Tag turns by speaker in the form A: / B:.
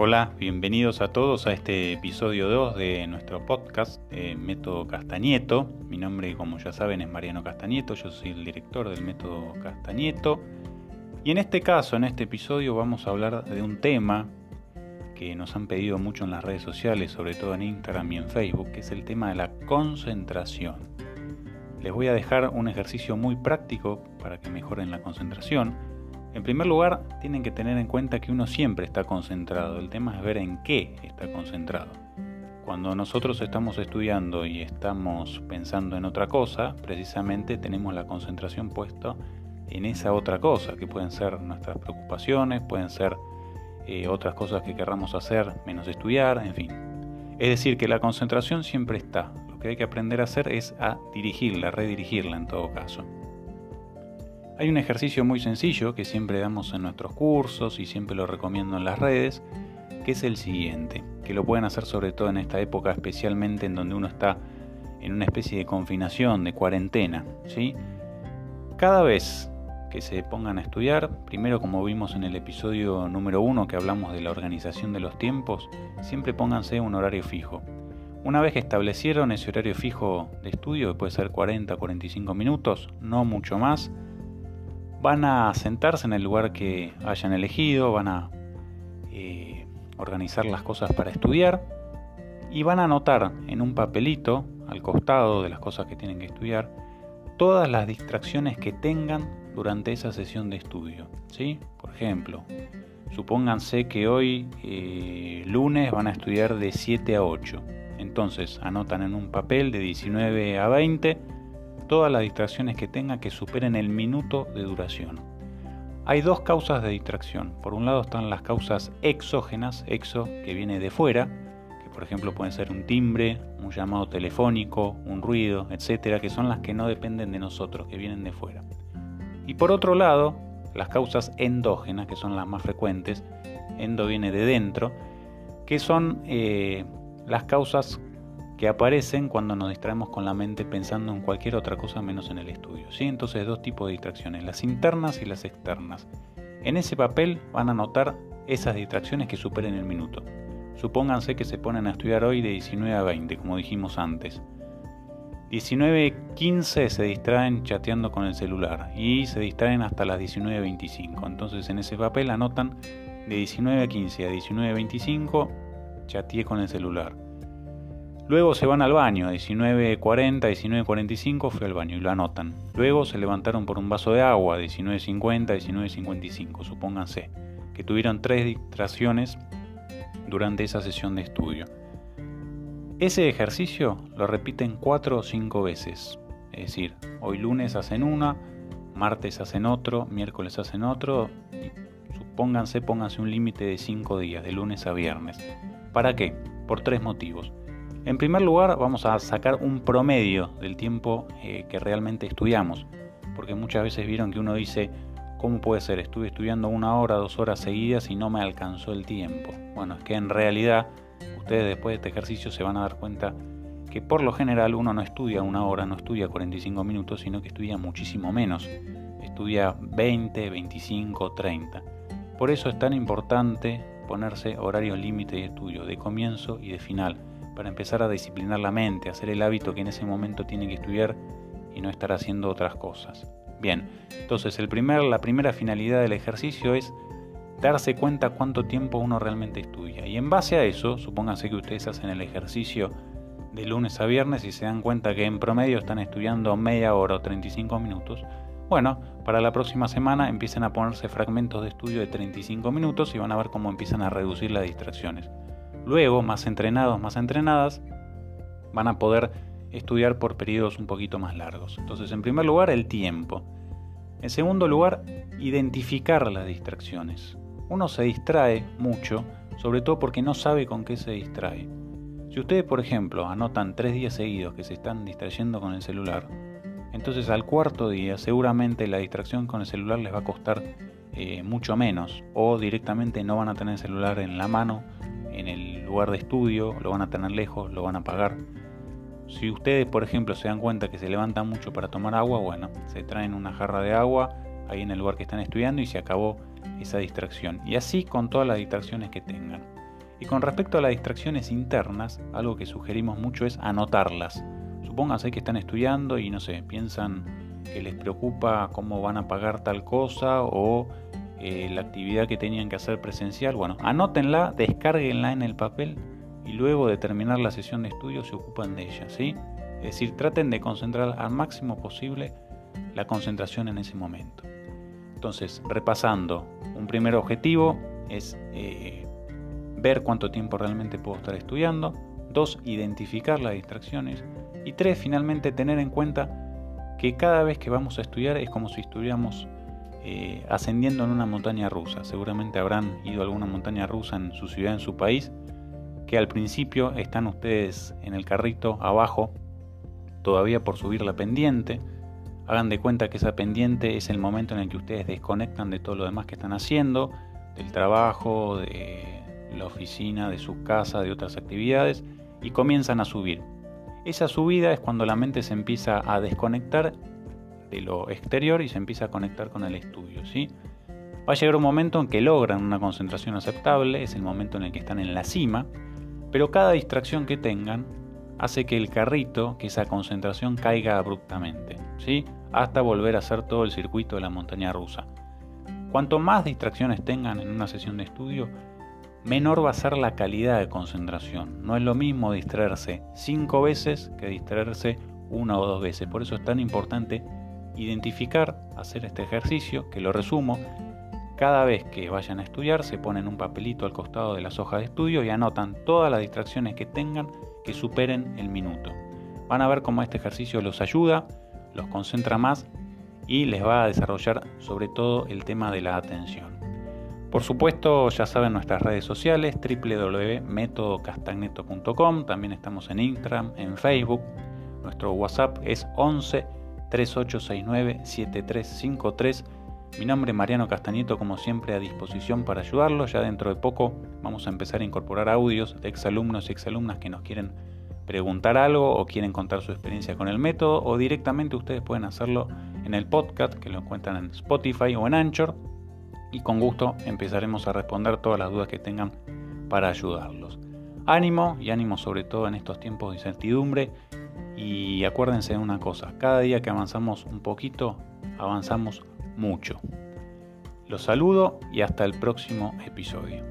A: Hola, bienvenidos a todos a este episodio 2 de nuestro podcast Método Castañeto. Mi nombre, como ya saben, es Mariano Castañeto, yo soy el director del Método Castañeto. Y en este caso, en este episodio, vamos a hablar de un tema que nos han pedido mucho en las redes sociales, sobre todo en Instagram y en Facebook, que es el tema de la concentración. Les voy a dejar un ejercicio muy práctico para que mejoren la concentración en primer lugar, tienen que tener en cuenta que uno siempre está concentrado. El tema es ver en qué está concentrado. Cuando nosotros estamos estudiando y estamos pensando en otra cosa, precisamente tenemos la concentración puesta en esa otra cosa, que pueden ser nuestras preocupaciones, pueden ser eh, otras cosas que querramos hacer, menos estudiar, en fin. Es decir, que la concentración siempre está. Lo que hay que aprender a hacer es a dirigirla, redirigirla en todo caso. Hay un ejercicio muy sencillo que siempre damos en nuestros cursos y siempre lo recomiendo en las redes, que es el siguiente, que lo pueden hacer sobre todo en esta época, especialmente en donde uno está en una especie de confinación, de cuarentena. ¿sí? Cada vez que se pongan a estudiar, primero como vimos en el episodio número uno que hablamos de la organización de los tiempos, siempre pónganse un horario fijo. Una vez que establecieron ese horario fijo de estudio, que puede ser 40 45 minutos, no mucho más, van a sentarse en el lugar que hayan elegido, van a eh, organizar las cosas para estudiar y van a anotar en un papelito al costado de las cosas que tienen que estudiar todas las distracciones que tengan durante esa sesión de estudio. ¿sí? Por ejemplo, supónganse que hoy eh, lunes van a estudiar de 7 a 8. Entonces anotan en un papel de 19 a 20 todas las distracciones que tenga que superen el minuto de duración. Hay dos causas de distracción. Por un lado están las causas exógenas, exo que viene de fuera, que por ejemplo pueden ser un timbre, un llamado telefónico, un ruido, etcétera, que son las que no dependen de nosotros, que vienen de fuera. Y por otro lado, las causas endógenas, que son las más frecuentes, endo viene de dentro, que son eh, las causas que aparecen cuando nos distraemos con la mente pensando en cualquier otra cosa menos en el estudio. ¿sí? Entonces dos tipos de distracciones, las internas y las externas. En ese papel van a notar esas distracciones que superen el minuto. Supónganse que se ponen a estudiar hoy de 19 a 20, como dijimos antes. 19.15 se distraen chateando con el celular y se distraen hasta las 19.25. Entonces en ese papel anotan de 19 a 15 a 19.25 chateé con el celular. Luego se van al baño, a 19.40, 19.45 fue al baño y lo anotan. Luego se levantaron por un vaso de agua, a 19.50, 19.55, supónganse, que tuvieron tres distracciones durante esa sesión de estudio. Ese ejercicio lo repiten cuatro o cinco veces. Es decir, hoy lunes hacen una, martes hacen otro, miércoles hacen otro. Supónganse, pónganse un límite de cinco días, de lunes a viernes. ¿Para qué? Por tres motivos. En primer lugar, vamos a sacar un promedio del tiempo eh, que realmente estudiamos, porque muchas veces vieron que uno dice, ¿cómo puede ser? Estuve estudiando una hora, dos horas seguidas y no me alcanzó el tiempo. Bueno, es que en realidad ustedes después de este ejercicio se van a dar cuenta que por lo general uno no estudia una hora, no estudia 45 minutos, sino que estudia muchísimo menos. Estudia 20, 25, 30. Por eso es tan importante ponerse horarios límite de estudio, de comienzo y de final para empezar a disciplinar la mente, hacer el hábito que en ese momento tiene que estudiar y no estar haciendo otras cosas. Bien, entonces el primer, la primera finalidad del ejercicio es darse cuenta cuánto tiempo uno realmente estudia. Y en base a eso, supónganse que ustedes hacen el ejercicio de lunes a viernes y se dan cuenta que en promedio están estudiando media hora o 35 minutos. Bueno, para la próxima semana empiecen a ponerse fragmentos de estudio de 35 minutos y van a ver cómo empiezan a reducir las distracciones. Luego, más entrenados, más entrenadas, van a poder estudiar por periodos un poquito más largos. Entonces, en primer lugar, el tiempo. En segundo lugar, identificar las distracciones. Uno se distrae mucho, sobre todo porque no sabe con qué se distrae. Si ustedes, por ejemplo, anotan tres días seguidos que se están distrayendo con el celular, entonces al cuarto día seguramente la distracción con el celular les va a costar eh, mucho menos o directamente no van a tener el celular en la mano en el lugar de estudio, lo van a tener lejos, lo van a pagar. Si ustedes, por ejemplo, se dan cuenta que se levantan mucho para tomar agua, bueno, se traen una jarra de agua ahí en el lugar que están estudiando y se acabó esa distracción. Y así con todas las distracciones que tengan. Y con respecto a las distracciones internas, algo que sugerimos mucho es anotarlas. Supónganse que están estudiando y no sé, piensan que les preocupa cómo van a pagar tal cosa o eh, la actividad que tenían que hacer presencial. Bueno, anótenla, descárguenla en el papel y luego de terminar la sesión de estudio se ocupan de ella, ¿sí? Es decir, traten de concentrar al máximo posible la concentración en ese momento. Entonces, repasando, un primer objetivo es eh, ver cuánto tiempo realmente puedo estar estudiando. Dos, identificar las distracciones. Y tres, finalmente tener en cuenta que cada vez que vamos a estudiar es como si estuviéramos eh, ascendiendo en una montaña rusa. Seguramente habrán ido a alguna montaña rusa en su ciudad, en su país, que al principio están ustedes en el carrito abajo, todavía por subir la pendiente Hagan de cuenta que esa pendiente es el momento en el que ustedes desconectan de todo lo demás que están haciendo, del trabajo, de la oficina, de su casa, de otras actividades, y comienzan a subir. Esa subida es cuando la mente se empieza a desconectar de lo exterior y se empieza a conectar con el estudio. ¿sí? Va a llegar un momento en que logran una concentración aceptable, es el momento en el que están en la cima, pero cada distracción que tengan hace que el carrito, que esa concentración caiga abruptamente. ¿sí? hasta volver a hacer todo el circuito de la montaña rusa. Cuanto más distracciones tengan en una sesión de estudio, menor va a ser la calidad de concentración. No es lo mismo distraerse cinco veces que distraerse una o dos veces. Por eso es tan importante identificar, hacer este ejercicio, que lo resumo. Cada vez que vayan a estudiar se ponen un papelito al costado de las hojas de estudio y anotan todas las distracciones que tengan que superen el minuto. Van a ver cómo este ejercicio los ayuda los concentra más y les va a desarrollar sobre todo el tema de la atención. Por supuesto, ya saben nuestras redes sociales, www.metodocastagneto.com, también estamos en Instagram, en Facebook, nuestro WhatsApp es 11 3869 7353. Mi nombre es Mariano Castañeto, como siempre a disposición para ayudarlos. Ya dentro de poco vamos a empezar a incorporar audios de exalumnos y exalumnas que nos quieren preguntar algo o quieren contar su experiencia con el método o directamente ustedes pueden hacerlo en el podcast que lo encuentran en Spotify o en Anchor y con gusto empezaremos a responder todas las dudas que tengan para ayudarlos. Ánimo y ánimo sobre todo en estos tiempos de incertidumbre y acuérdense de una cosa, cada día que avanzamos un poquito, avanzamos mucho. Los saludo y hasta el próximo episodio.